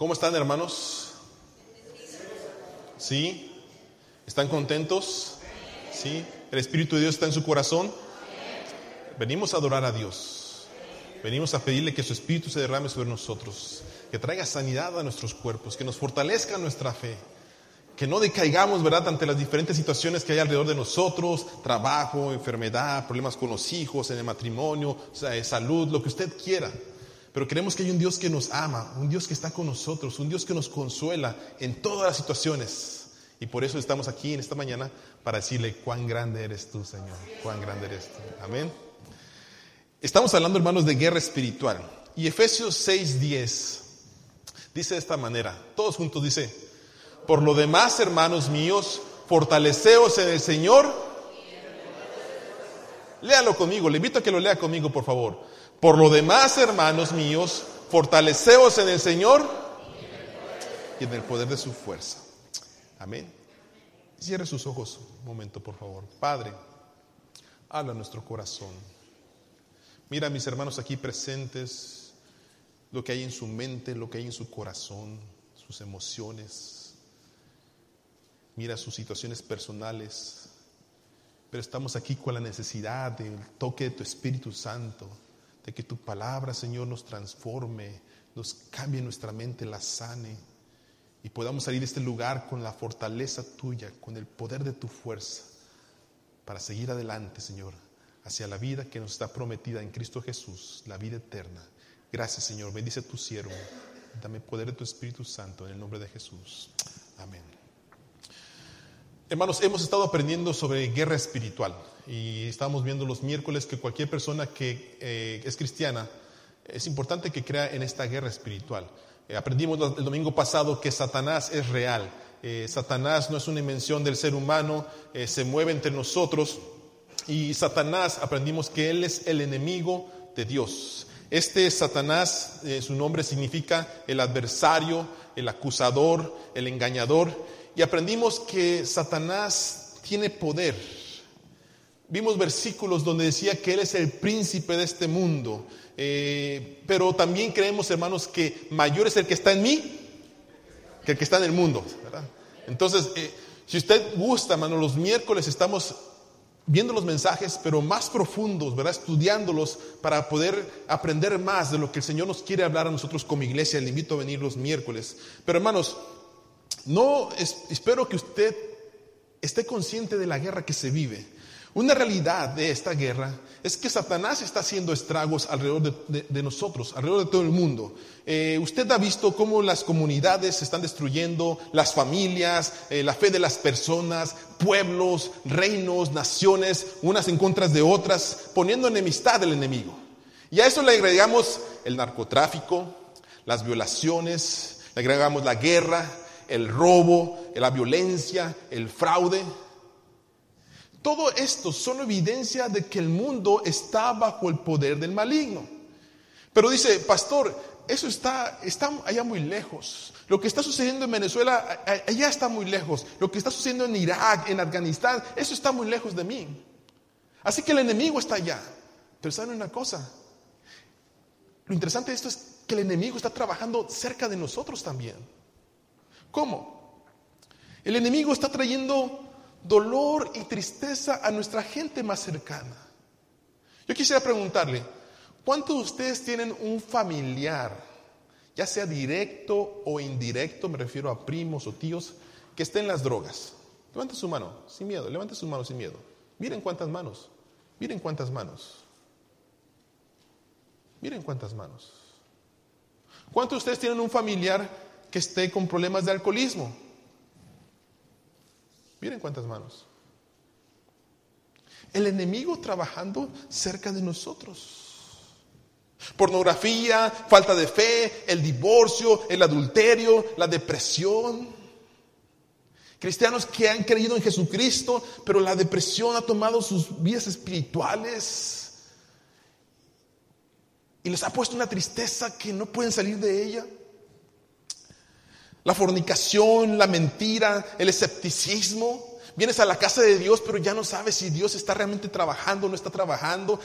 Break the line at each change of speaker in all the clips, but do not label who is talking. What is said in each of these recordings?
¿Cómo están hermanos? ¿Sí? ¿Están contentos? ¿Sí? ¿El Espíritu de Dios está en su corazón? Venimos a adorar a Dios. Venimos a pedirle que su Espíritu se derrame sobre nosotros, que traiga sanidad a nuestros cuerpos, que nos fortalezca nuestra fe, que no decaigamos, ¿verdad?, ante las diferentes situaciones que hay alrededor de nosotros, trabajo, enfermedad, problemas con los hijos, en el matrimonio, salud, lo que usted quiera. Pero queremos que hay un Dios que nos ama, un Dios que está con nosotros, un Dios que nos consuela en todas las situaciones. Y por eso estamos aquí en esta mañana para decirle cuán grande eres tú, Señor, cuán grande eres tú. Amén. Estamos hablando, hermanos, de guerra espiritual. Y Efesios 6:10 dice de esta manera, todos juntos dice, por lo demás, hermanos míos, fortaleceos en el Señor. Léalo conmigo, le invito a que lo lea conmigo, por favor. Por lo demás, hermanos míos, fortaleceos en el Señor y en el poder de su fuerza. Amén. Cierre sus ojos un momento, por favor. Padre, habla nuestro corazón. Mira a mis hermanos aquí presentes, lo que hay en su mente, lo que hay en su corazón, sus emociones. Mira sus situaciones personales. Pero estamos aquí con la necesidad del toque de tu Espíritu Santo que tu palabra, Señor, nos transforme, nos cambie nuestra mente, la sane y podamos salir de este lugar con la fortaleza tuya, con el poder de tu fuerza, para seguir adelante, Señor, hacia la vida que nos está prometida en Cristo Jesús, la vida eterna. Gracias, Señor. Bendice a tu siervo. Dame poder de tu Espíritu Santo en el nombre de Jesús. Amén. Hermanos, hemos estado aprendiendo sobre guerra espiritual y estamos viendo los miércoles que cualquier persona que eh, es cristiana es importante que crea en esta guerra espiritual. Eh, aprendimos el domingo pasado que Satanás es real. Eh, Satanás no es una invención del ser humano, se mueve entre nosotros y Satanás aprendimos que él es el enemigo de Dios. Este Satanás, su nombre significa el adversario, el acusador, el engañador y aprendimos que Satanás tiene poder. Vimos versículos donde decía que Él es el príncipe de este mundo, eh, pero también creemos, hermanos, que mayor es el que está en mí que el que está en el mundo. Entonces, eh, si usted gusta, hermano, los miércoles estamos viendo los mensajes, pero más profundos, ¿verdad? Estudiándolos para poder aprender más de lo que el Señor nos quiere hablar a nosotros como iglesia. Le invito a venir los miércoles. Pero hermanos, no, espero que usted esté consciente de la guerra que se vive. Una realidad de esta guerra es que Satanás está haciendo estragos alrededor de, nosotros, alrededor de todo el mundo. Eh, usted ha visto cómo las comunidades se están destruyendo, las familias, eh, la fe de las personas, pueblos, reinos, naciones, unas en contra de otras, poniendo enemistad del enemigo. Y a eso le agregamos el narcotráfico, las violaciones, le agregamos la guerra, el robo, la violencia, el fraude. Todo esto son evidencia de que el mundo está bajo el poder del maligno. Pero dice, pastor, eso está, allá muy lejos. Lo que está sucediendo en Venezuela, allá está muy lejos. Lo que está sucediendo en Irak, en Afganistán, eso está muy lejos de mí. Así que el enemigo está allá. Pero ¿saben una cosa? Lo interesante de esto es que el enemigo está trabajando cerca de nosotros también. ¿Cómo? El enemigo está trayendo dolor y tristeza a nuestra gente más cercana. Yo quisiera preguntarle, ¿cuántos de ustedes tienen un familiar, ya sea directo o indirecto, me refiero a primos o tíos, que esté en las drogas? Levante su mano, sin miedo, levante sus manos sin miedo. Miren cuántas manos, miren cuántas manos. Miren cuántas manos. ¿Cuántos de ustedes tienen un familiar que esté con problemas de alcoholismo. Miren cuántas manos. El enemigo trabajando cerca de nosotros. Pornografía, falta de fe, el divorcio, el adulterio, la depresión. Cristianos que han creído en Jesucristo, pero la depresión ha tomado sus vidas espirituales y les ha puesto una tristeza que no pueden salir de ella. La fornicación, la mentira, el escepticismo. Vienes a la casa de Dios, pero ya no sabes si Dios está realmente trabajando o no está trabajando.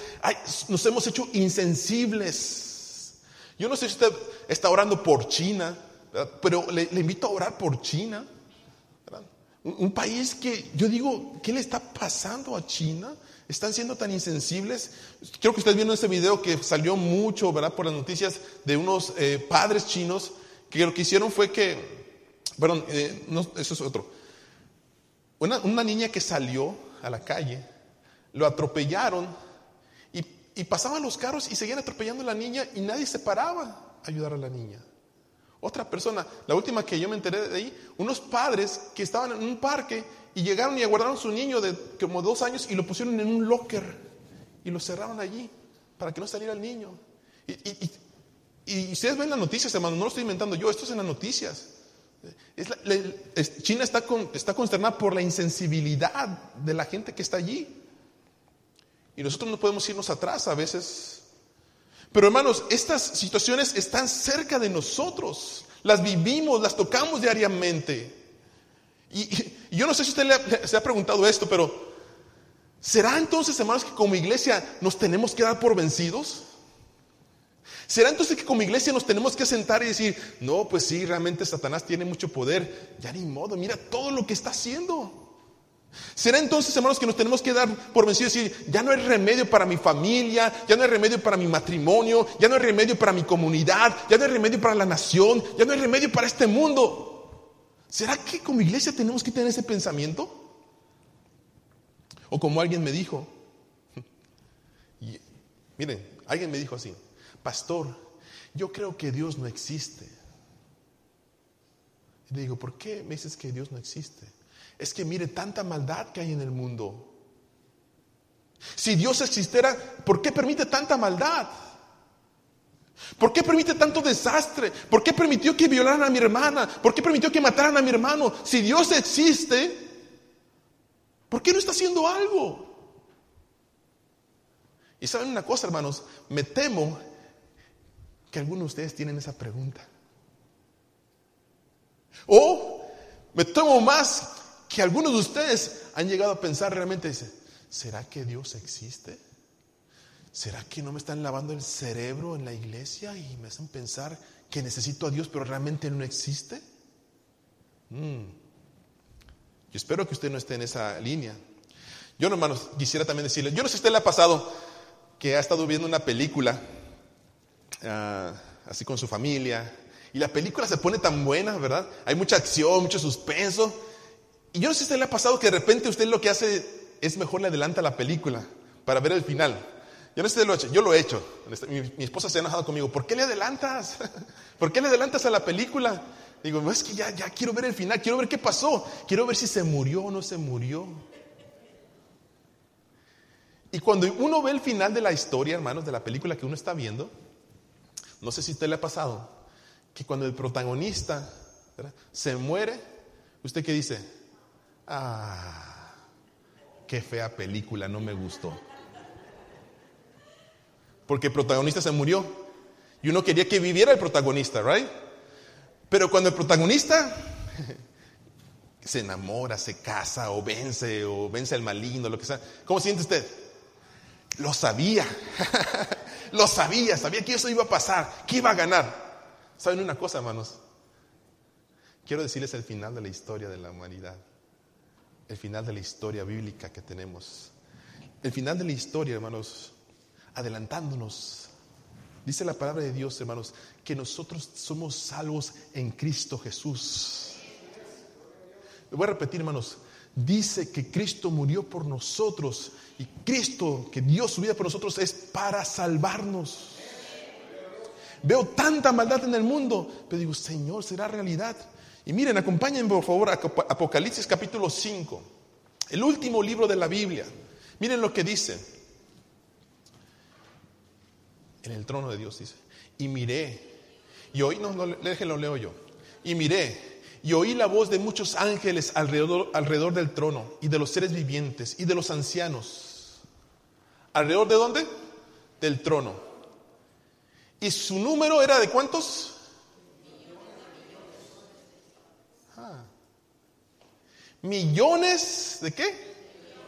nos hemos hecho insensibles. Yo no sé si usted está orando por China, pero le, invito a orar por China. Un, un, país que yo digo, ¿qué le está pasando a China? Están siendo tan insensibles. Creo que ustedes vieron ese video que salió mucho, ¿verdad? Por las noticias de unos eh, padres chinos que lo que hicieron fue que, perdón, eh, no, eso es otro. Una, una, niña que salió a la calle, lo atropellaron y, y pasaban los carros y seguían atropellando a la niña y nadie se paraba a ayudar a la niña. Otra persona, la última que yo me enteré de ahí, unos padres que estaban en un parque y llegaron y aguardaron su niño de como dos años y lo pusieron en un locker y lo cerraron allí para que no saliera el niño. Y, ustedes ven las noticias, hermano, no lo estoy inventando yo, esto es en las noticias. China está, con, está consternada por la insensibilidad de la gente que está allí. Y nosotros no podemos irnos atrás a veces. Pero hermanos, estas situaciones están cerca de nosotros. Las vivimos, las tocamos diariamente. Y, yo no sé si usted se ha preguntado esto, pero ¿será entonces, hermanos, que como iglesia nos tenemos que dar por vencidos? ¿Será entonces que como iglesia nos tenemos que sentar y decir, no, pues sí, realmente Satanás tiene mucho poder, ya ni modo, mira todo lo que está haciendo? ¿Será entonces, hermanos, que nos tenemos que dar por vencidos y decir, ya no hay remedio para mi familia, ya no hay remedio para mi matrimonio, ya no hay remedio para mi comunidad, ya no hay remedio para la nación, ya no hay remedio para este mundo? ¿Será que como iglesia tenemos que tener ese pensamiento? O como alguien me dijo, miren, alguien me dijo así, pastor, yo creo que Dios no existe. Y le digo, ¿por qué me dices que Dios no existe? Es que mire tanta maldad que hay en el mundo. Si Dios existiera, ¿por qué permite tanta maldad? ¿Por qué permite tanto desastre? ¿Por qué permitió que violaran a mi hermana? ¿Por qué permitió que mataran a mi hermano? Si Dios existe, ¿por qué no está haciendo algo? Y saben una cosa, hermanos, me temo que algunos de ustedes tienen esa pregunta. O me temo más que algunos de ustedes han llegado a pensar realmente, dice, ¿será que Dios existe? ¿será que no me están lavando el cerebro en la iglesia y me hacen pensar que necesito a Dios pero realmente no existe? Mm. Yo espero que usted no esté en esa línea. Yo, hermanos, quisiera también decirle, yo no sé si usted le ha pasado que ha estado viendo una película ah, así con su familia y la película se pone tan buena, ¿verdad? Hay mucha acción, mucho suspenso. Y yo no sé si usted le ha pasado que de repente usted lo que hace es mejor le adelanta la película para ver el final. Yo no sé lo hecho, yo lo he hecho. Mi, esposa se ha enojado conmigo. ¿Por qué le adelantas? ¿Por qué le adelantas a la película? Digo, es que ya, ya quiero ver el final, quiero ver qué pasó, quiero ver si se murió o no se murió. Y cuando uno ve el final de la historia, hermanos, de la película que uno está viendo, no sé si usted le ha pasado, que cuando el protagonista se muere, ¿usted qué dice? Ah, qué fea película, no me gustó porque el protagonista se murió. Y uno quería que viviera el protagonista, ¿right? Pero cuando el protagonista se enamora, se casa, o vence, o vence al maligno, lo que sea, ¿cómo siente usted? Lo sabía, lo sabía, sabía que eso iba a pasar, que iba a ganar. ¿Saben una cosa, hermanos? Quiero decirles el final de la historia de la humanidad, el final de la historia bíblica que tenemos. El final de la historia, hermanos, adelantándonos. Dice la palabra de Dios, hermanos, que nosotros somos salvos en Cristo Jesús. Le voy a repetir, hermanos. Dice que Cristo murió por nosotros y Cristo, que dio su vida por nosotros, es para salvarnos. Veo tanta maldad en el mundo, pero digo, Señor, ¿será realidad? Y miren, acompáñenme por favor a Apocalipsis capítulo 5, el último libro de la Biblia. Miren lo que dice en el trono de Dios, dice. Y miré, y oí, no, no, déjenlo leo yo. Y miré, y oí la voz de muchos ángeles alrededor, alrededor del trono, y de los seres vivientes, y de los ancianos. ¿Alrededor de dónde? Del trono. ¿Y su número era de cuántos? Ah. Millones de qué?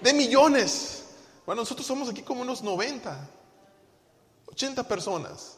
De millones. Bueno, nosotros somos aquí como unos 90. 80 personas.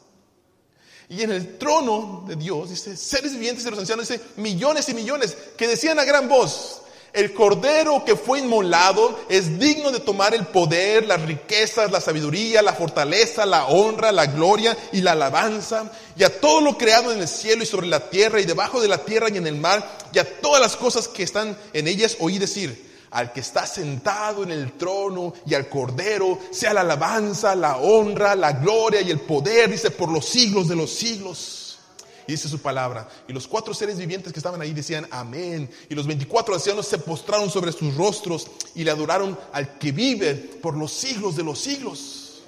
Y en el trono de Dios, dice, seres vivientes de los ancianos, dice, millones y millones, que decían a gran voz, el cordero que fue inmolado es digno de tomar el poder, las riquezas, la sabiduría, la fortaleza, la honra, la gloria y la alabanza, y a todo lo creado en el cielo y sobre la tierra y debajo de la tierra y en el mar, y a todas las cosas que están en ellas, oí decir, al que está sentado en el trono y al cordero, sea la alabanza, la honra, la gloria y el poder, dice, por los siglos de los siglos. Y dice su palabra. Y los cuatro seres vivientes que estaban ahí decían amén. Y los veinticuatro ancianos se postraron sobre sus rostros y le adoraron al que vive por los siglos de los siglos.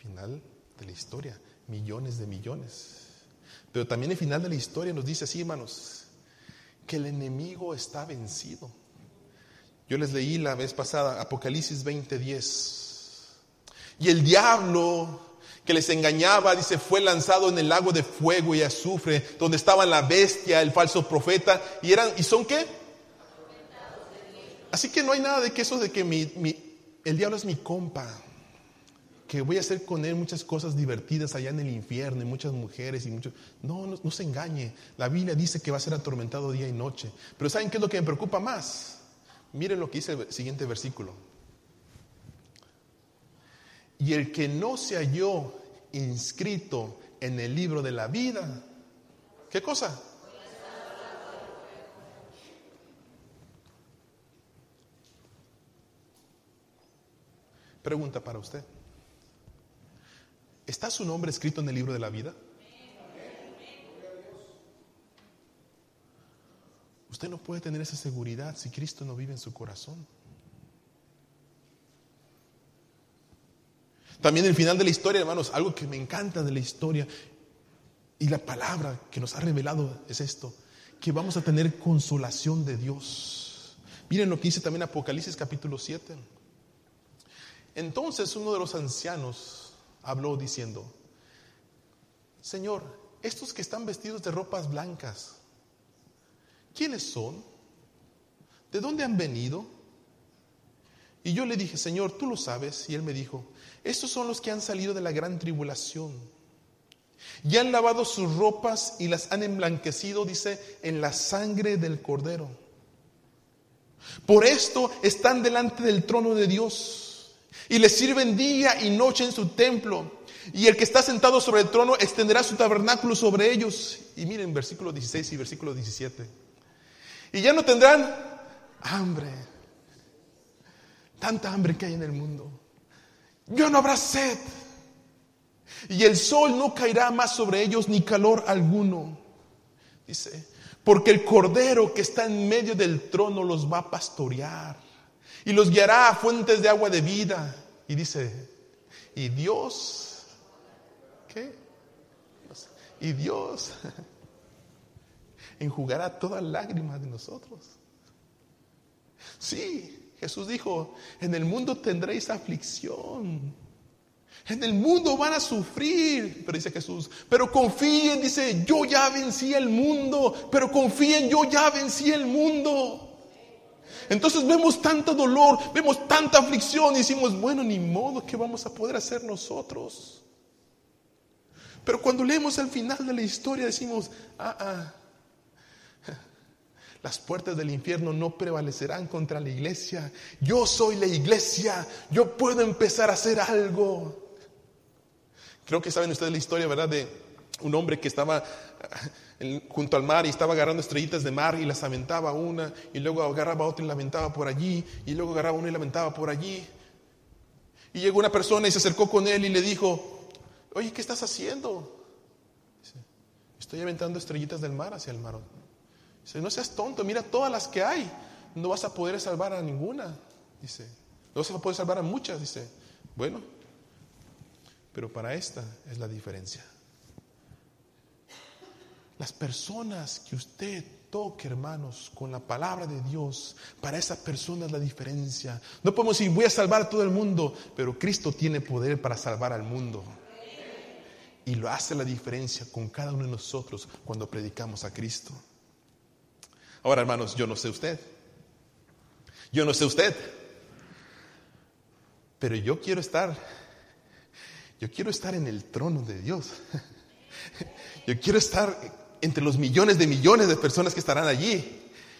Final de la historia. Millones de millones. Pero también el final de la historia nos dice así, hermanos, que el enemigo está vencido. Yo les leí la vez pasada Apocalipsis 20:10. Y el diablo que les engañaba, dice, fue lanzado en el lago de fuego y azufre, donde estaba la bestia, el falso profeta, y eran, ¿y son qué? Así que no hay nada de que eso de que mi, el diablo es mi compa, que voy a hacer con él muchas cosas divertidas allá en el infierno, y muchas mujeres y muchos... No, no, no se engañe. La Biblia dice que va a ser atormentado día y noche. Pero ¿saben qué es lo que me preocupa más? Miren lo que dice el siguiente versículo. Y el que no se halló inscrito en el libro de la vida, ¿qué cosa? Pregunta para usted. ¿Está su nombre escrito en el libro de la vida? Usted no puede tener esa seguridad si Cristo no vive en su corazón. También el final de la historia, hermanos, algo que me encanta de la historia y la palabra que nos ha revelado es esto, que vamos a tener consolación de Dios. Miren lo que dice también Apocalipsis capítulo 7. Entonces uno de los ancianos habló diciendo, Señor, estos que están vestidos de ropas blancas, ¿quiénes son? ¿De dónde han venido? Y yo le dije, Señor, tú lo sabes. Y él me dijo, estos son los que han salido de la gran tribulación. Y han lavado sus ropas y las han emblanquecido, dice, en la sangre del cordero. Por esto están delante del trono de Dios y le sirven día y noche en su templo. Y el que está sentado sobre el trono extenderá su tabernáculo sobre ellos. Y miren versículo 16 y versículo 17. Y ya no tendrán hambre. Tanta hambre que hay en el mundo. Ya no habrá sed. Y el sol no caerá más sobre ellos ni calor alguno. Dice, porque el cordero que está en medio del trono los va a pastorear y los guiará a fuentes de agua de vida. Y dice, y Dios, ¿qué? Y Dios enjugará todas lágrimas de nosotros. Sí, Jesús dijo, en el mundo tendréis aflicción. En el mundo van a sufrir, pero dice Jesús, pero confíen, dice, yo ya vencí el mundo, pero confíen, yo ya vencí el mundo. Entonces vemos tanto dolor, vemos tanta aflicción y decimos, bueno, ni modo, ¿qué vamos a poder hacer nosotros? Pero cuando leemos al final de la historia decimos, ah, ah, las puertas del infierno no prevalecerán contra la iglesia. Yo soy la iglesia, yo puedo empezar a hacer algo. Creo que saben ustedes la historia, ¿verdad? De un hombre que estaba junto al mar y estaba agarrando estrellitas de mar y las aventaba una y luego agarraba otra y la aventaba por allí y luego agarraba una y la aventaba por allí. Y llegó una persona y se acercó con él y le dijo, oye, ¿qué estás haciendo? Estoy aventando estrellitas del mar hacia el mar. Dice, no seas tonto, mira todas las que hay. No vas a poder salvar a ninguna. Dice, no vas a poder salvar a muchas. Dice, bueno, pero para esta es la diferencia. Las personas que usted toque, hermanos, con la palabra de Dios, para esa persona es la diferencia. No podemos decir, voy a salvar a todo el mundo, pero Cristo tiene poder para salvar al mundo. Y lo hace la diferencia con cada uno de nosotros cuando predicamos a Cristo. Ahora, hermanos, yo no sé usted. Yo no sé usted. Pero yo quiero estar Yo quiero estar en el trono de Dios. Yo quiero estar entre los millones de millones de personas que estarán allí.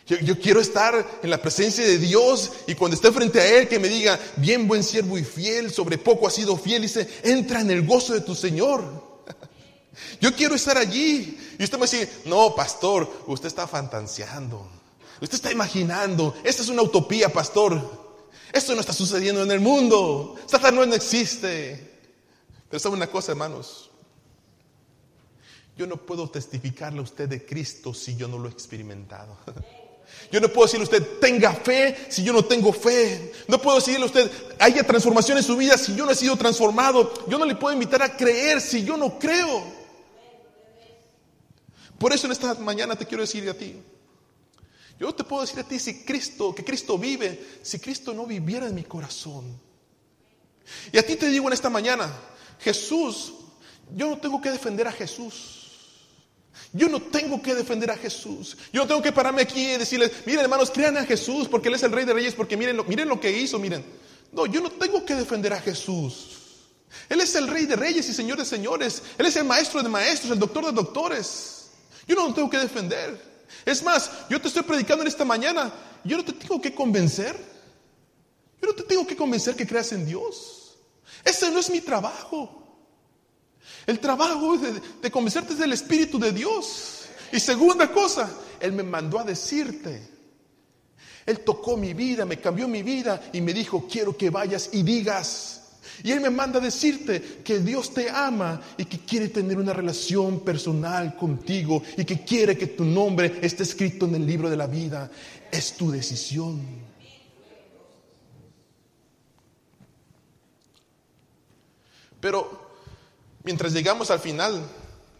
Yo, quiero estar en la presencia de Dios y cuando esté frente a Él que me diga, bien buen siervo y fiel, sobre poco has sido fiel, dice, entra en el gozo de tu Señor. Yo quiero estar allí. Y usted me dice, no, pastor, usted está fantaseando. Usted está imaginando. Esta es una utopía, pastor. Esto no está sucediendo en el mundo. Satanás no existe. Pero sabe una cosa, hermanos. Yo no puedo testificarle a usted de Cristo si yo no lo he experimentado. Yo no puedo decirle a usted, tenga fe si yo no tengo fe. No puedo decirle a usted, haya transformación en su vida si yo no he sido transformado. Yo no le puedo invitar a creer si yo no creo. Por eso en esta mañana te quiero decir a ti. Yo te puedo decir a ti si Cristo, que Cristo vive, si Cristo no viviera en mi corazón. Y a ti te digo en esta mañana, Jesús, yo no tengo que defender a Jesús. Yo no tengo que defender a Jesús. Yo no tengo que pararme aquí y decirles, miren hermanos, crean a Jesús porque Él es el Rey de Reyes, porque miren lo, miren lo que hizo, miren. No, yo no tengo que defender a Jesús. Él es el Rey de Reyes y Señor de Señores. Él es el Maestro de Maestros, el Doctor de Doctores. Yo no lo tengo que defender. Es más, yo te estoy predicando en esta mañana. Yo no te tengo que convencer. Yo no te tengo que convencer que creas en Dios. Ese no es mi trabajo. El trabajo de, convencerte es del Espíritu de Dios. Y segunda cosa, Él me mandó a decirte. Él tocó mi vida, me cambió mi vida y me dijo, quiero que vayas y digas. Y Él me manda a decirte que Dios te ama y que quiere tener una relación personal contigo y que quiere que tu nombre esté escrito en el libro de la vida. Es tu decisión. Pero Mientras llegamos al final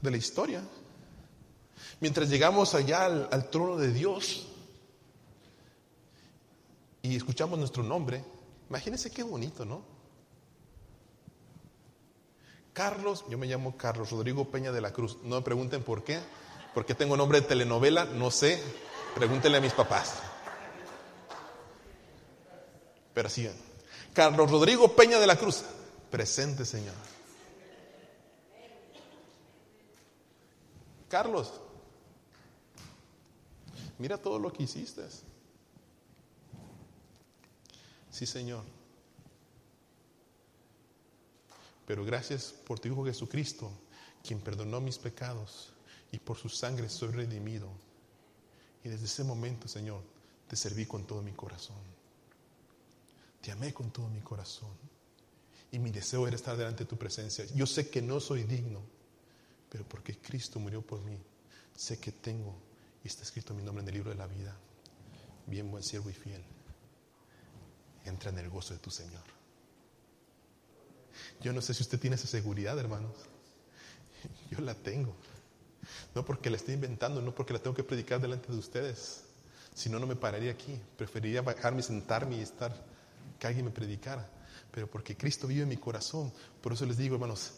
de la historia, mientras llegamos allá al, trono de Dios y escuchamos nuestro nombre, imagínense qué bonito, ¿no? Carlos, yo me llamo Carlos Rodrigo Peña de la Cruz. No me pregunten por qué, porque tengo nombre de telenovela, no sé. Pregúntenle a mis papás. Pero sí, Carlos Rodrigo Peña de la Cruz, presente Señor. Carlos, mira todo lo que hiciste. Sí, Señor. Pero gracias por tu Hijo Jesucristo, quien perdonó mis pecados y por su sangre soy redimido. Y desde ese momento, Señor, te serví con todo mi corazón. Te amé con todo mi corazón. Y mi deseo era estar delante de tu presencia. Yo sé que no soy digno pero porque Cristo murió por mí, sé que tengo y está escrito mi nombre en el libro de la vida. Bien buen siervo y fiel. Entra en el gozo de tu Señor. Yo no sé si usted tiene esa seguridad, hermanos. Yo la tengo. No porque la esté inventando, no porque la tengo que predicar delante de ustedes. Si no, no me pararía aquí. Preferiría bajarme, sentarme y estar, que alguien me predicara. Pero porque Cristo vive en mi corazón. Por eso les digo, hermanos,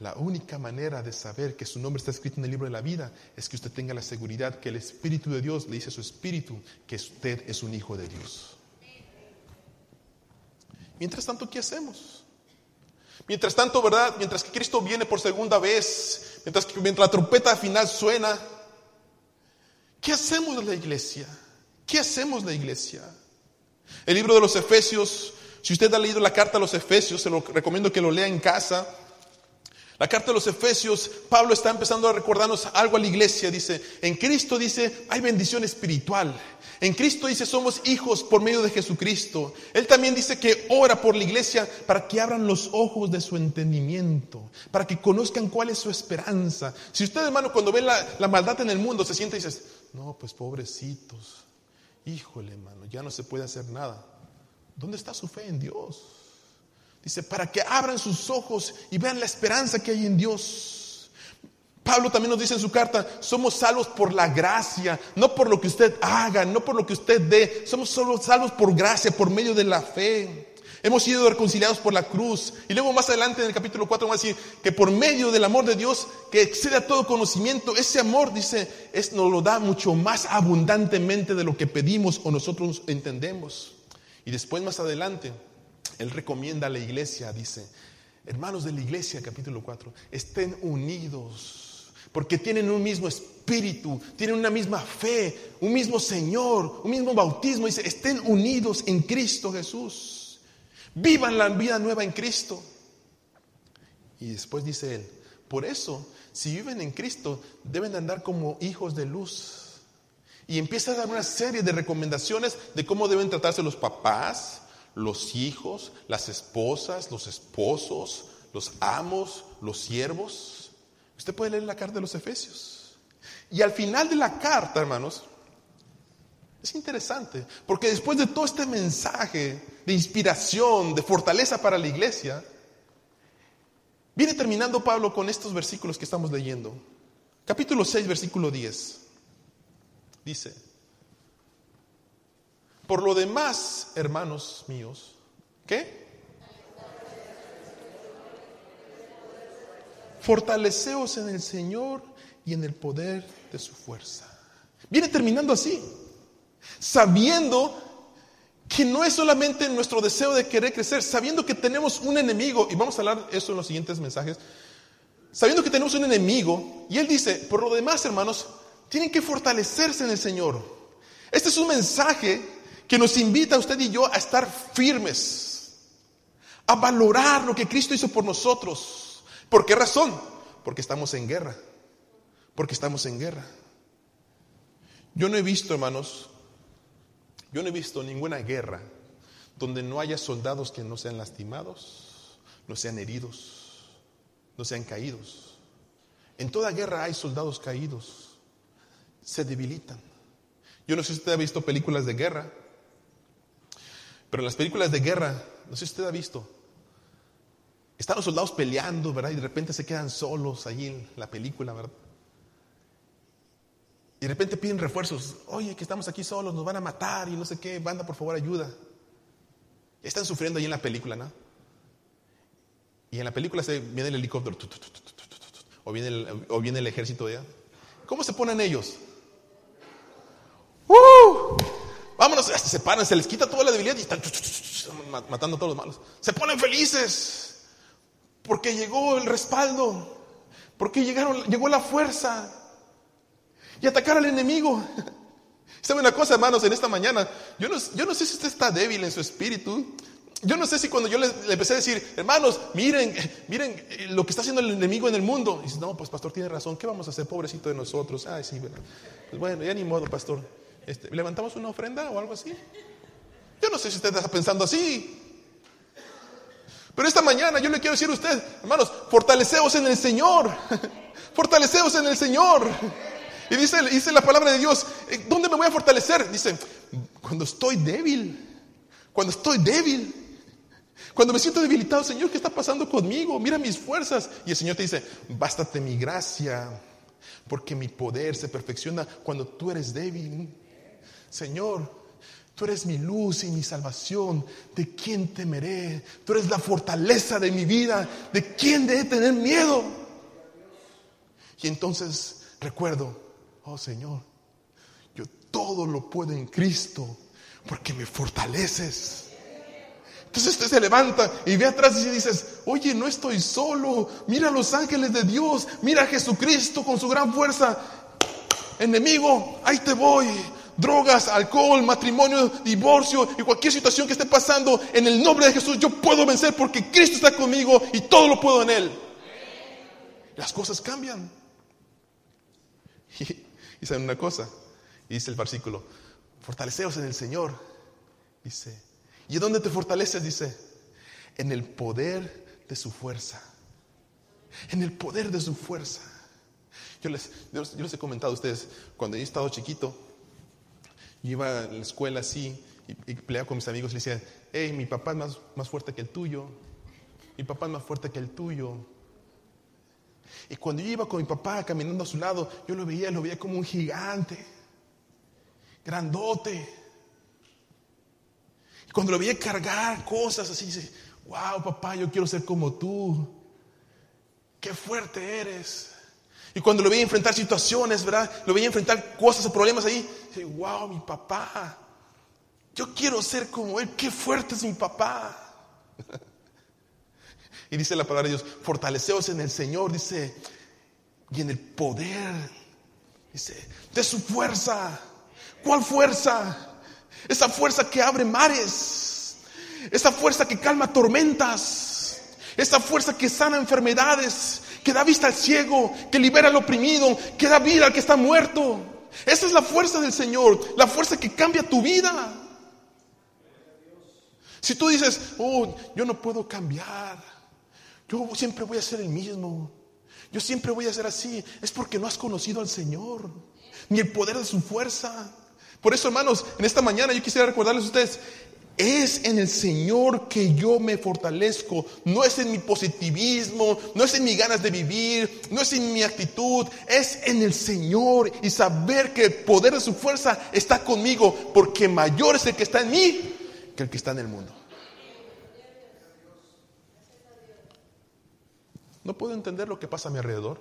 la única manera de saber que su nombre está escrito en el libro de la vida es que usted tenga la seguridad que el Espíritu de Dios le dice a su Espíritu que usted es un hijo de Dios. Mientras tanto, ¿qué hacemos? Mientras tanto, ¿verdad? Mientras que Cristo viene por segunda vez, mientras que mientras la trompeta final suena, ¿qué hacemos la iglesia? ¿Qué hacemos la iglesia? El libro de los Efesios, si usted ha leído la carta a los Efesios, se lo recomiendo que lo lea en casa. La carta de los Efesios, Pablo está empezando a recordarnos algo a la iglesia. Dice, en Cristo dice, hay bendición espiritual. En Cristo dice, somos hijos por medio de Jesucristo. Él también dice que ora por la iglesia para que abran los ojos de su entendimiento, para que conozcan cuál es su esperanza. Si usted, hermano, cuando ve la, la maldad en el mundo, se siente y dice, no, pues pobrecitos, híjole, hermano, ya no se puede hacer nada. ¿Dónde está su fe en Dios? Dice, para que abran sus ojos y vean la esperanza que hay en Dios. Pablo también nos dice en su carta, somos salvos por la gracia, no por lo que usted haga, no por lo que usted dé, somos solo salvos por gracia, por medio de la fe. Hemos sido reconciliados por la cruz. Y luego más adelante en el capítulo 4 va a decir que por medio del amor de Dios, que excede a todo conocimiento, ese amor, dice, es, nos lo da mucho más abundantemente de lo que pedimos o nosotros entendemos. Y después más adelante, él recomienda a la iglesia, dice, hermanos de la iglesia, capítulo 4, estén unidos, porque tienen un mismo espíritu, tienen una misma fe, un mismo Señor, un mismo bautismo. Dice, estén unidos en Cristo Jesús. Vivan la vida nueva en Cristo. Y después dice él, por eso, si viven en Cristo, deben andar como hijos de luz. Y empieza a dar una serie de recomendaciones de cómo deben tratarse los papás, los hijos, las esposas, los esposos, los amos, los siervos. Usted puede leer la carta de los Efesios. Y al final de la carta, hermanos, es interesante, porque después de todo este mensaje de inspiración, de fortaleza para la iglesia, viene terminando Pablo con estos versículos que estamos leyendo. Capítulo 6, versículo 10. Dice, por lo demás, hermanos míos, ¿qué? Fortaleceos en el Señor y en el poder de su fuerza. Viene terminando así, sabiendo que no es solamente nuestro deseo de querer crecer, sabiendo que tenemos un enemigo, y vamos a hablar de eso en los siguientes mensajes, sabiendo que tenemos un enemigo, y él dice, por lo demás, hermanos, tienen que fortalecerse en el Señor. Este es un mensaje que nos invita a usted y yo a estar firmes, a valorar lo que Cristo hizo por nosotros. ¿Por qué razón? Porque estamos en guerra. Porque estamos en guerra. Yo no he visto, hermanos, yo no he visto ninguna guerra donde no haya soldados que no sean lastimados, no sean heridos, no sean caídos. En toda guerra hay soldados caídos, se debilitan. Yo no sé si usted ha visto películas de guerra, pero en las películas de guerra, no sé si usted ha visto, están los soldados peleando, ¿verdad? Y de repente se quedan solos allí en la película, ¿verdad? Y de repente piden refuerzos. Oye, que estamos aquí solos, nos van a matar y no sé qué. Banda, por favor, ayuda. Están sufriendo ahí en la película, ¿no? Y en la película se viene el helicóptero. O viene el, o viene el ejército ya. ¿Cómo se ponen ellos? ¡Uh! Se paran, se les quita toda la debilidad y están matando a todos los malos. Se ponen felices porque llegó el respaldo, porque llegaron, llegó la fuerza y atacar al enemigo. ¿Sabe una cosa, hermanos? En esta mañana, yo no, yo no sé si usted está débil en su espíritu. Yo no sé si cuando yo le, empecé a decir, hermanos, miren, miren eh, lo que está haciendo el enemigo en el mundo. Y dice, no, pues pastor tiene razón, ¿qué vamos a hacer, pobrecito de nosotros? Ay, sí, Pues bueno, ya ni modo, pastor. Este, ¿Levantamos una ofrenda o algo así? Yo no sé si usted está pensando así. Pero esta mañana yo le quiero decir a usted, hermanos, fortaleceos en el Señor. fortaleceos en el Señor. Y dice, dice la palabra de Dios, eh, ¿dónde me voy a fortalecer? Dice, cuando estoy débil, cuando estoy débil, cuando me siento debilitado, Señor, ¿qué está pasando conmigo? Mira mis fuerzas. Y el Señor te dice, bástate mi gracia, porque mi poder se perfecciona cuando tú eres débil. Señor, tú eres mi luz y mi salvación. ¿De quién temeré? Tú eres la fortaleza de mi vida. ¿De quién debe tener miedo? Y entonces recuerdo, oh Señor, yo todo lo puedo en Cristo porque me fortaleces. Entonces usted se levanta y ve atrás y dices, oye, no estoy solo, mira a los ángeles de Dios, mira a Jesucristo con su gran fuerza. Enemigo, ahí te voy. Drogas, alcohol, matrimonio, divorcio y cualquier situación que esté pasando, en el nombre de Jesús yo puedo vencer porque Cristo está conmigo y todo lo puedo en Él. Las cosas cambian. Y saben una cosa, y dice el versículo, fortaleceos en el Señor. Dice, ¿y dónde te fortaleces? Dice, en el poder de su fuerza. En el poder de su fuerza. Yo les, yo, les he comentado a ustedes, cuando yo he estado chiquito, yo iba a la escuela así y, peleaba con mis amigos y le decía, hey, mi papá es más, más fuerte que el tuyo, mi papá es más fuerte que el tuyo, y cuando yo iba con mi papá caminando a su lado, yo lo veía, lo veía como un gigante, grandote. Y cuando lo veía cargar cosas así, dice, wow, papá, yo quiero ser como tú. Qué fuerte eres. Y cuando lo veía enfrentar situaciones, ¿verdad? Lo veía enfrentar cosas o problemas ahí, dice, wow, mi papá. Yo quiero ser como él. Qué fuerte es mi papá. Y dice la palabra de Dios, fortaleceos en el Señor, dice, y en el poder, dice, de su fuerza. ¿Cuál fuerza? Esa fuerza que abre mares, esa fuerza que calma tormentas, esa fuerza que sana enfermedades, que da vista al ciego, que libera al oprimido, que da vida al que está muerto. Esa es la fuerza del Señor, la fuerza que cambia tu vida. Si tú dices, oh, yo no puedo cambiar, yo siempre voy a ser el mismo, yo siempre voy a ser así, es porque no has conocido al Señor, ni el poder de su fuerza. Por eso, hermanos, en esta mañana yo quisiera recordarles a ustedes, es en el Señor que yo me fortalezco, no es en mi positivismo, no es en mis ganas de vivir, no es en mi actitud, es en el Señor y saber que el poder de su fuerza está conmigo, porque mayor es el que está en mí que el que está en el mundo. No puedo entender lo que pasa a mi alrededor.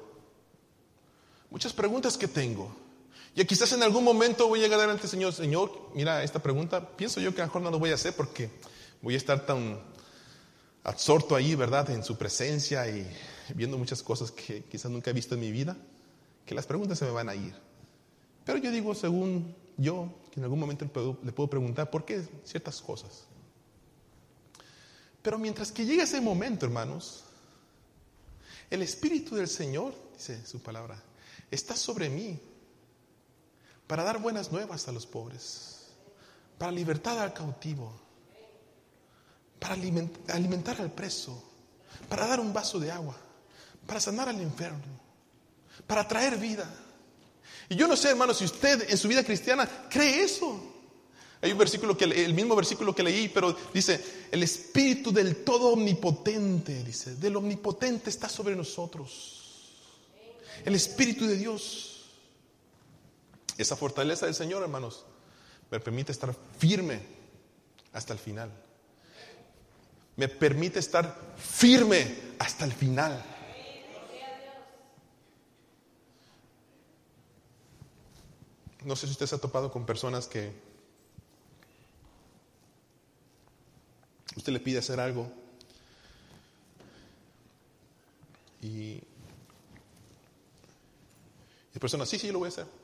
Muchas preguntas que tengo. Y quizás en algún momento voy a llegar delante del Señor, Señor, mira esta pregunta, pienso yo que a lo mejor no lo voy a hacer porque voy a estar tan absorto ahí, ¿verdad? En su presencia y viendo muchas cosas que quizás nunca he visto en mi vida, que las preguntas se me van a ir. Pero yo digo, según yo, que en algún momento le puedo, preguntar por qué ciertas cosas. Pero mientras que llegue ese momento, hermanos, el Espíritu del Señor, dice su palabra, está sobre mí para dar buenas nuevas a los pobres, para libertad al cautivo, para alimentar al preso, para dar un vaso de agua, para sanar al enfermo, para traer vida. Y yo no sé, hermano, si usted en su vida cristiana cree eso. Hay un versículo que el mismo versículo que leí, pero dice, el espíritu del todo omnipotente, dice, del omnipotente está sobre nosotros. El espíritu de Dios esa fortaleza del Señor, hermanos, me permite estar firme hasta el final. Me permite estar firme hasta el final. No sé si usted se ha topado con personas que usted le pide hacer algo y la persona, sí, sí, lo voy a hacer.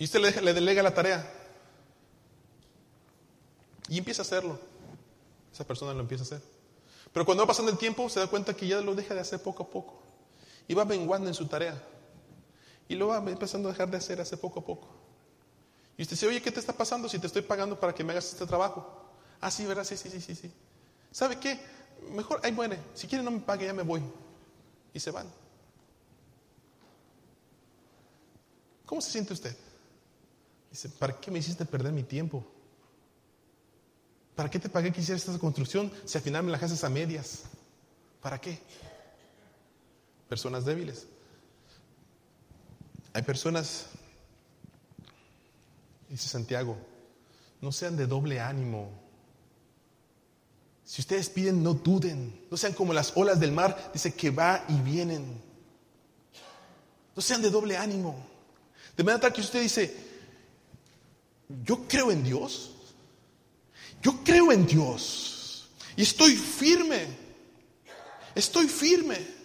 Y usted le, delega la tarea. Y empieza a hacerlo. Esa persona lo empieza a hacer. Pero cuando va pasando el tiempo, se da cuenta que ya lo deja de hacer poco a poco. Y va menguando en su tarea. Y lo va empezando a dejar de hacer hace poco a poco. Y usted dice, oye, ¿qué te está pasando si te estoy pagando para que me hagas este trabajo? Ah, sí, ¿verdad? Sí, sí, sí, sí, sí. ¿Sabe qué? Mejor, ahí muere. Si quiere no me pague, ya me voy. Y se van. ¿Cómo se siente usted? Dice, ¿para qué me hiciste perder mi tiempo? ¿Para qué te pagué que hicieras esta construcción si al final me la haces a medias? ¿Para qué? Personas débiles. Hay personas, dice Santiago, no sean de doble ánimo. Si ustedes piden, no duden. No sean como las olas del mar, dice que va y vienen. No sean de doble ánimo. De manera tal que usted dice, yo creo en Dios. Yo creo en Dios. Y estoy firme. Estoy firme.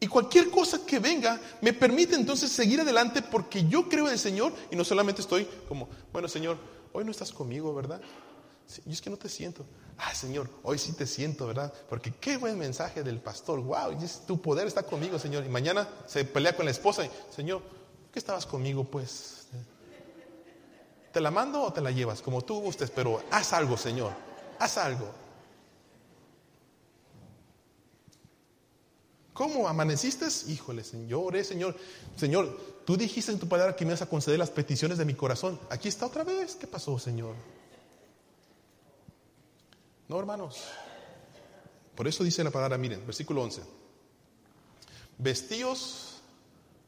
Y cualquier cosa que venga me permite entonces seguir adelante porque yo creo en el Señor y no solamente estoy como, bueno Señor, hoy no estás conmigo, ¿verdad? Y es que no te siento. Ah, Señor, hoy sí te siento, ¿verdad? Porque qué buen mensaje del pastor. Wow, tu poder está conmigo, Señor. Y mañana se pelea con la esposa y, Señor, qué estabas conmigo, pues? ¿Te la mando o te la llevas? Como tú gustes, pero haz algo, Señor. Haz algo. ¿Cómo amaneciste? Híjole, Señor, Señor. Señor, tú dijiste en tu palabra que me vas a conceder las peticiones de mi corazón. Aquí está otra vez. ¿Qué pasó, Señor? No, hermanos. Por eso dice la palabra, miren, versículo 11. Vestíos,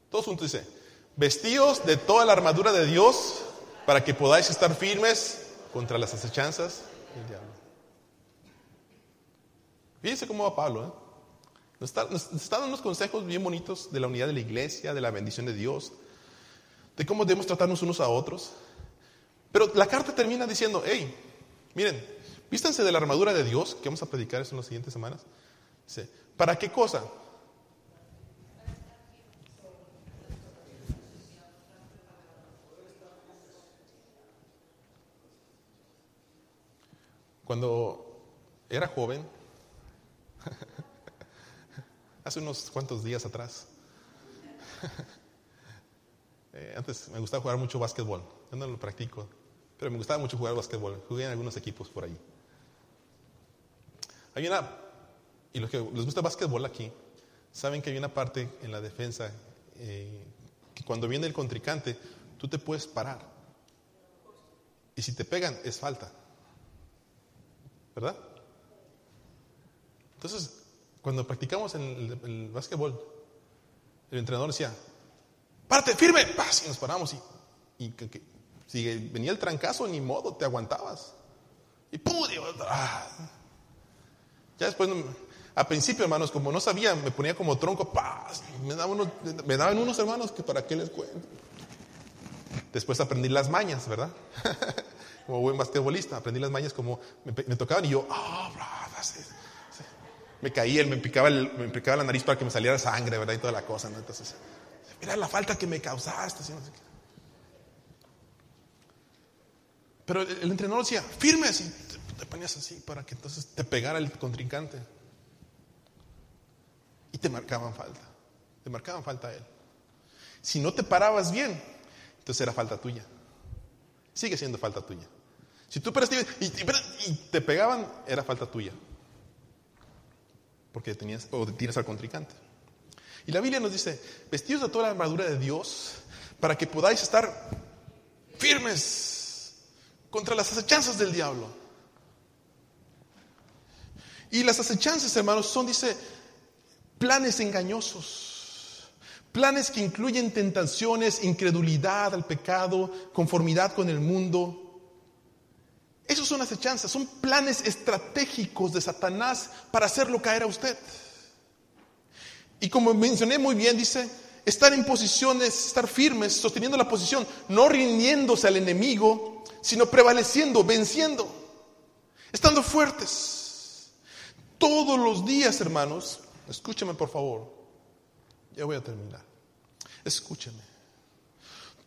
todos juntos dice, Vestíos de toda la armadura de Dios para que podáis estar firmes contra las acechanzas del diablo. Fíjense cómo va Pablo. ¿eh? Nos, está, dando unos consejos bien bonitos de la unidad de la iglesia, de la bendición de Dios, de cómo debemos tratarnos unos a otros. Pero la carta termina diciendo, hey, miren, vístanse de la armadura de Dios, que vamos a predicar eso en las siguientes semanas. Dice, ¿para qué cosa? Cuando era joven, hace unos cuantos días atrás, eh, antes me gustaba jugar mucho básquetbol, yo no lo practico, pero me gustaba mucho jugar básquetbol, jugué en algunos equipos por ahí. Hay una, y los que les gusta básquetbol aquí, saben que hay una parte en la defensa eh, que cuando viene el contrincante, tú te puedes parar. Y si te pegan, es falta. ¿Verdad? Entonces, cuando practicamos en el, básquetbol, el entrenador decía, párate, firme, y nos paramos y, si venía el trancazo, ni modo, te aguantabas. Y ¡pum! Ah". Ya después, a principio, hermanos, como no sabía, me ponía como tronco, Me, daban me daban unos hermanos que para qué les cuento. Después aprendí las mañas, ¿verdad? como buen basquetbolista, aprendí las mañas como me, tocaban y yo, ah, me caía, me picaba, me picaba la nariz para que me saliera sangre, ¿verdad? Y toda la cosa. Entonces, mira la falta que me causaste. Pero el, entrenador decía, firme así, te, ponías así para que entonces te pegara el contrincante. Y te marcaban falta, te marcaban falta a él. Si no te parabas bien, entonces era falta tuya. Sigue siendo falta tuya. Si tú y, y, te pegaban, era falta tuya. Porque tenías, o tienes al contrincante. Y la Biblia nos dice, vestidos de toda la armadura de Dios, para que podáis estar firmes contra las acechanzas del diablo. Y las acechanzas, hermanos, son, dice, planes engañosos Planes que incluyen tentaciones, incredulidad al pecado, conformidad con el mundo. Esos son acechanzas, son planes estratégicos de Satanás para hacerlo caer a usted. Y como mencioné muy bien, dice, estar en posiciones, estar firmes, sosteniendo la posición, no rindiéndose al enemigo, sino prevaleciendo, venciendo, estando fuertes. Todos los días, hermanos, escúcheme por favor, ya voy a terminar. Escúcheme.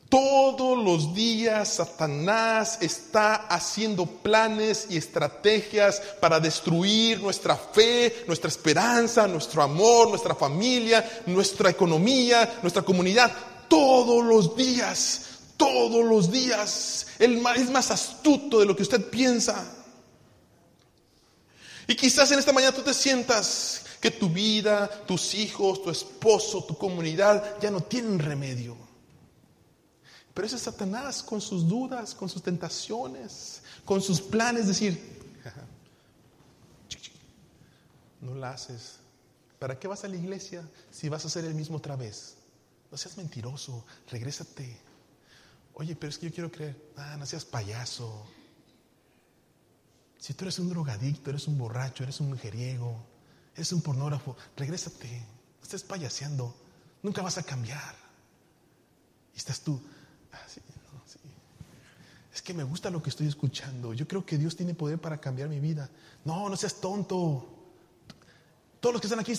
Todos los días Satanás está haciendo planes y estrategias para destruir nuestra fe, nuestra esperanza, nuestro amor, nuestra familia, nuestra economía, nuestra comunidad. Todos los días, todos los días. Él es más astuto de lo que usted piensa. Y quizás en esta mañana tú te sientas que tu vida, tus hijos, tu esposo, tu comunidad ya no tienen remedio. Pero ese es Satanás con sus dudas, con sus tentaciones, con sus planes, decir, no la haces. ¿Para qué vas a la iglesia si vas a hacer el mismo otra vez? No seas mentiroso, regrésate. Oye, pero es que yo quiero creer. Ah, no seas payaso. Si tú eres un drogadicto, eres un borracho, eres un mujeriego, eres un pornógrafo, regrésate, no estés payaseando, nunca vas a cambiar. Y estás tú, ah, es que me gusta lo que estoy escuchando, yo creo que Dios tiene poder para cambiar mi vida. No, no seas tonto. Todos los que están aquí,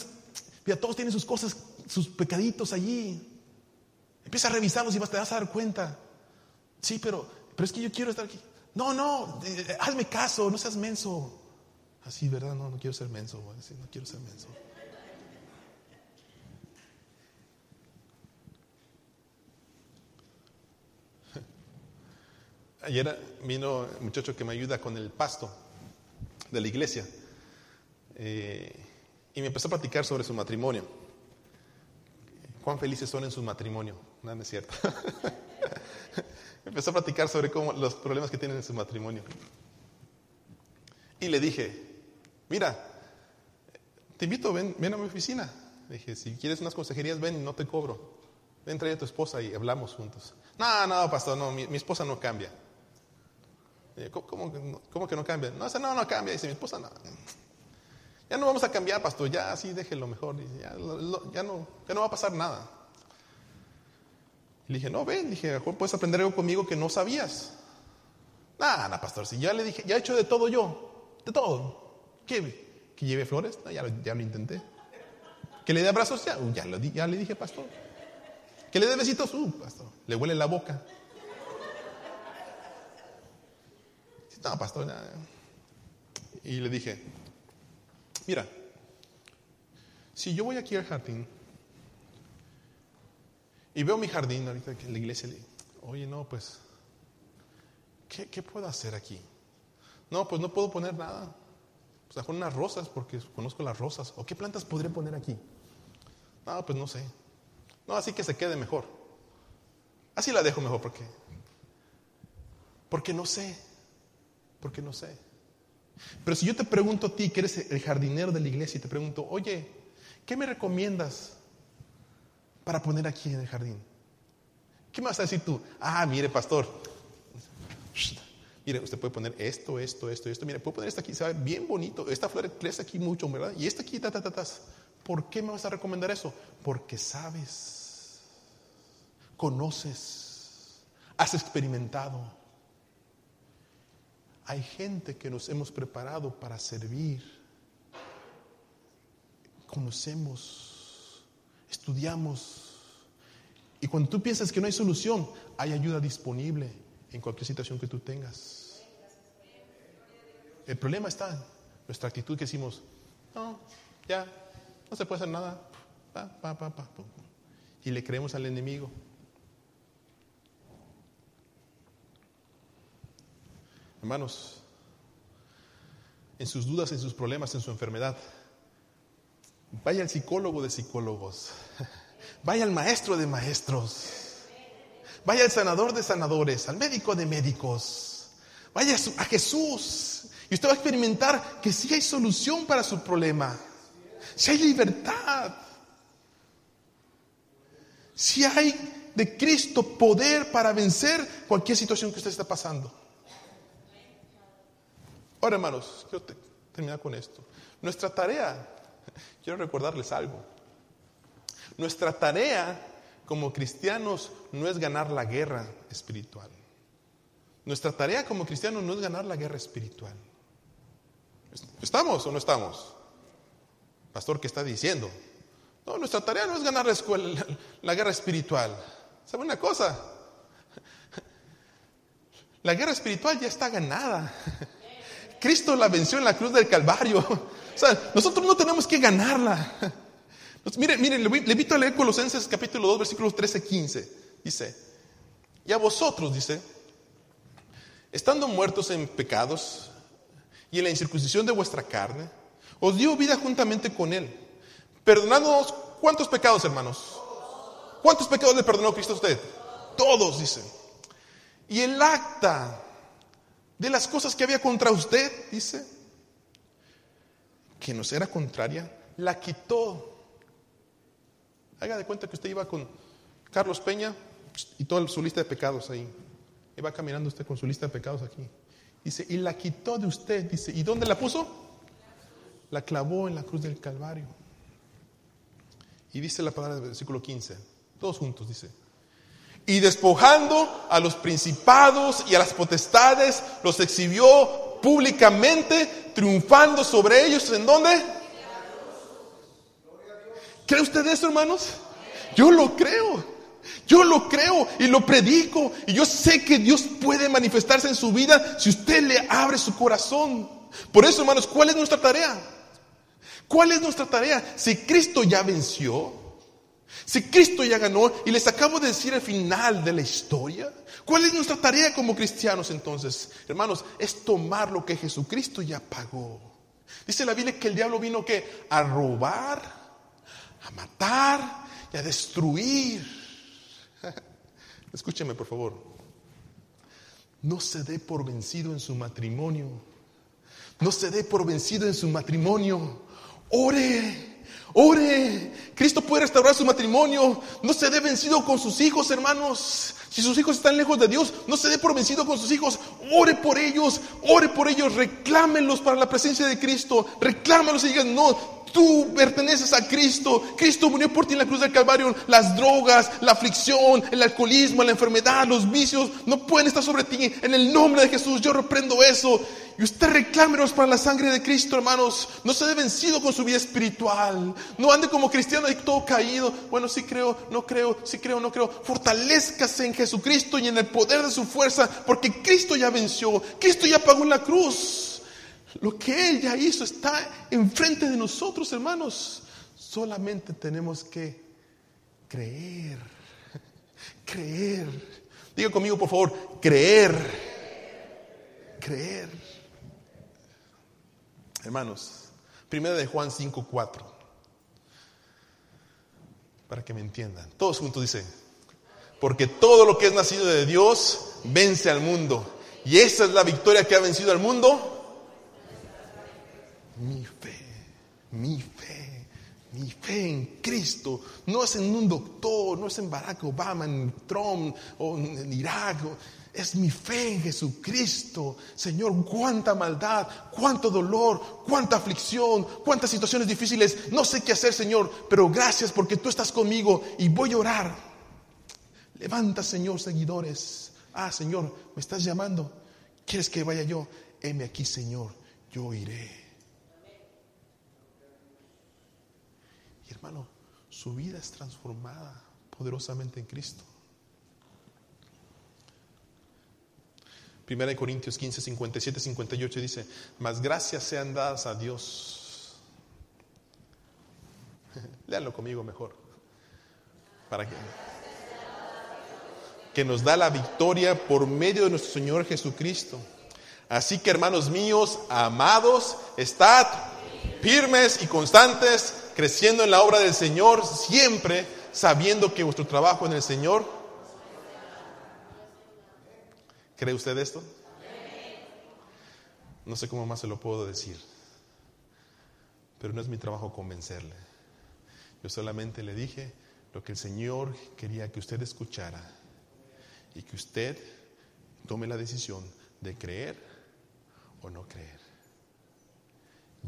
mira, todos tienen sus cosas, sus pecaditos allí. Empieza a revisarlos y vas, te vas a dar cuenta. Sí, pero, pero es que yo quiero estar aquí. No, no, eh, hazme caso, no seas menso. Así, ¿verdad? No, no quiero ser menso, no quiero ser menso. Ayer vino el muchacho que me ayuda con el pasto de la iglesia eh, y me empezó a platicar sobre su matrimonio. Cuán felices son en su matrimonio. No, no es cierto. empezó a platicar sobre cómo, los problemas que tienen en su matrimonio. Y le dije, mira, te invito, ven, ven a mi oficina. dije, si quieres unas consejerías, ven no te cobro. Ven, trae a tu esposa y hablamos juntos. No, no, pastor, no, mi, esposa no cambia. ¿Cómo, cómo, que no cambia? No, no, no cambia. Dice, mi esposa no. Ya no vamos a cambiar, pastor, ya así déjelo mejor. Ya, ya, no, ya no va a pasar nada. Le dije, no, ven, dije, mejor puedes aprender algo conmigo que no sabías. Nada, pastor, si ya le dije, ya he hecho de todo yo, de todo. ¿Qué? ¿Que lleve flores? No, ya, lo, ya lo intenté. ¿Que le dé abrazos? Ya, ya, lo, ya le dije, pastor. ¿Que le dé besitos? Uh, pastor, le huele la boca. No, pastor. Y le dije, mira, si yo voy aquí al jardín y veo mi jardín ahorita en la iglesia, le oye, no, pues, ¿qué, ¿qué, puedo hacer aquí? No, pues no puedo poner nada. O sea, unas rosas, porque conozco las rosas. ¿O qué plantas podré poner aquí? No, pues no sé. No, así que se quede mejor. Así la dejo mejor, porque porque no sé. Porque no sé. Pero si yo te pregunto a ti, que eres el jardinero de la iglesia, y te pregunto, oye, ¿qué me recomiendas para poner aquí en el jardín? ¿Qué me vas a decir tú? Ah, mire, pastor. Mire, usted puede poner esto, esto, esto, esto. Mire, puedo poner esta aquí, se bien bonito. Esta flor crece aquí mucho, ¿verdad? Y esta aquí, ta, ta, ta, ta. ¿Por qué me vas a recomendar eso? Porque sabes, conoces, has experimentado. Hay gente que nos hemos preparado para servir. Conocemos, estudiamos. Y cuando tú piensas que no hay solución, hay ayuda disponible en cualquier situación que tú tengas. El problema está en nuestra actitud que decimos, no, ya, no se puede hacer nada. Y le creemos al enemigo. Hermanos, en sus dudas, en sus problemas, en su enfermedad, vaya al psicólogo de psicólogos, vaya al maestro de maestros, vaya al sanador de sanadores, al médico de médicos, vaya a Jesús. Y usted va a experimentar que sí hay solución para su problema, si hay libertad, si hay de Cristo poder para vencer cualquier situación que usted está pasando. Ahora, hermanos, quiero terminar con esto. Nuestra tarea, quiero recordarles algo. Nuestra tarea como cristianos no es ganar la guerra espiritual. Nuestra tarea como cristianos no es ganar la guerra espiritual. ¿Estamos o no estamos? Pastor, ¿qué está diciendo? No, nuestra tarea no es ganar la, guerra espiritual. ¿Sabe una cosa? La guerra espiritual ya está ganada. Cristo la venció en la cruz del Calvario. O sea, nosotros no tenemos que ganarla. Mire, mire, le invito a leer Colosenses capítulo 2, versículos 13, 15. Dice, y a vosotros, dice, estando muertos en pecados y en la incircuncisión de vuestra carne, os dio vida juntamente con Él. Perdonándonos, ¿cuántos pecados, hermanos? ¿Cuántos pecados le perdonó Cristo a usted? Todos, dice. Y el acta de las cosas que había contra usted, dice, que nos era contraria, la quitó. Haga de cuenta que usted iba con Carlos Peña y toda su lista de pecados ahí. Iba caminando usted con su lista de pecados aquí. Dice, y la quitó de usted, dice, ¿y dónde la puso? La clavó en la cruz del Calvario. Y dice la palabra del versículo 15, todos juntos dice, y despojando a los principados y a las potestades, los exhibió públicamente, triunfando sobre ellos. ¿En dónde? ¿Cree usted eso, hermanos? Yo lo creo. Yo lo creo y lo predico. Y yo sé que Dios puede manifestarse en su vida si usted le abre su corazón. Por eso, hermanos, ¿cuál es nuestra tarea? ¿Cuál es nuestra tarea? Si Cristo ya venció, si Cristo ya ganó y les acabo de decir el final de la historia, ¿cuál es nuestra tarea como cristianos entonces? Hermanos, es tomar lo que Jesucristo ya pagó. Dice la Biblia que el diablo vino que a robar, a matar y a destruir. Escúcheme por favor. No se dé por vencido en su matrimonio. No se dé por vencido en su matrimonio. Ore Ore. Cristo puede restaurar su matrimonio. No se dé vencido con sus hijos, hermanos. Si sus hijos están lejos de Dios, no se dé por vencido con sus hijos. Ore por ellos, ore por ellos, reclámenlos para la presencia de Cristo. Reclámenlos y digan, no, Tú perteneces a Cristo. Cristo murió por ti en la cruz del Calvario. Las drogas, la aflicción, el alcoholismo, la enfermedad, los vicios no pueden estar sobre ti. En el nombre de Jesús yo reprendo eso. Y usted reclámenos para la sangre de Cristo, hermanos. No se dé vencido con su vida espiritual. No ande como cristiano y todo caído. Bueno, sí creo, no creo, sí creo, no creo. Fortalezcase en Jesucristo y en el poder de su fuerza, porque Cristo ya venció. Cristo ya pagó en la cruz. Lo que Él ya hizo está enfrente de nosotros, hermanos. Solamente tenemos que creer. Creer. Diga conmigo, por favor, creer. Creer. Hermanos, primera de Juan 5:4. Para que me entiendan. Todos juntos dice, porque todo lo que es nacido de Dios vence al mundo. Y esa es la victoria que ha vencido al mundo. Mi fe, mi fe, mi fe en Cristo. No es en un doctor, no es en Barack Obama, en Trump o en Irak. Es mi fe en Jesucristo. Señor, cuánta maldad, cuánto dolor, cuánta aflicción, cuántas situaciones difíciles. No sé qué hacer, Señor, pero gracias porque tú estás conmigo y voy a orar. Levanta, Señor, seguidores. Ah, Señor, me estás llamando. ¿Quieres que vaya yo? Heme aquí, Señor, yo iré. Su vida es transformada poderosamente en Cristo. Primera de Corintios 15, 57, 58 dice, mas gracias sean dadas a Dios. Leanlo conmigo mejor. Para que, que nos da la victoria por medio de nuestro Señor Jesucristo. Así que hermanos míos, amados, estad firmes y constantes, creciendo en la obra del Señor, siempre sabiendo que vuestro trabajo en el Señor ¿Cree usted esto? No sé cómo más se lo puedo decir, pero no es mi trabajo convencerle. Yo solamente le dije lo que el Señor quería que usted escuchara y que usted tome la decisión de creer o no creer.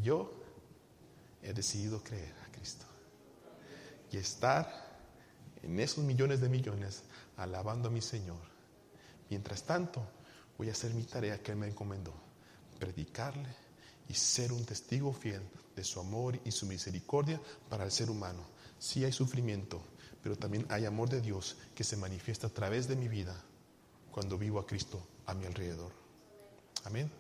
Yo he decidido creer Y estar en esos millones de millones alabando a mi Señor Mientras tanto, voy a hacer mi tarea que Él me encomendó, predicarle y ser un testigo fiel de su amor y su misericordia para el ser humano. Sí hay sufrimiento, pero también hay amor de Dios que se manifiesta a través de mi vida cuando vivo a Cristo a mi alrededor. Amén.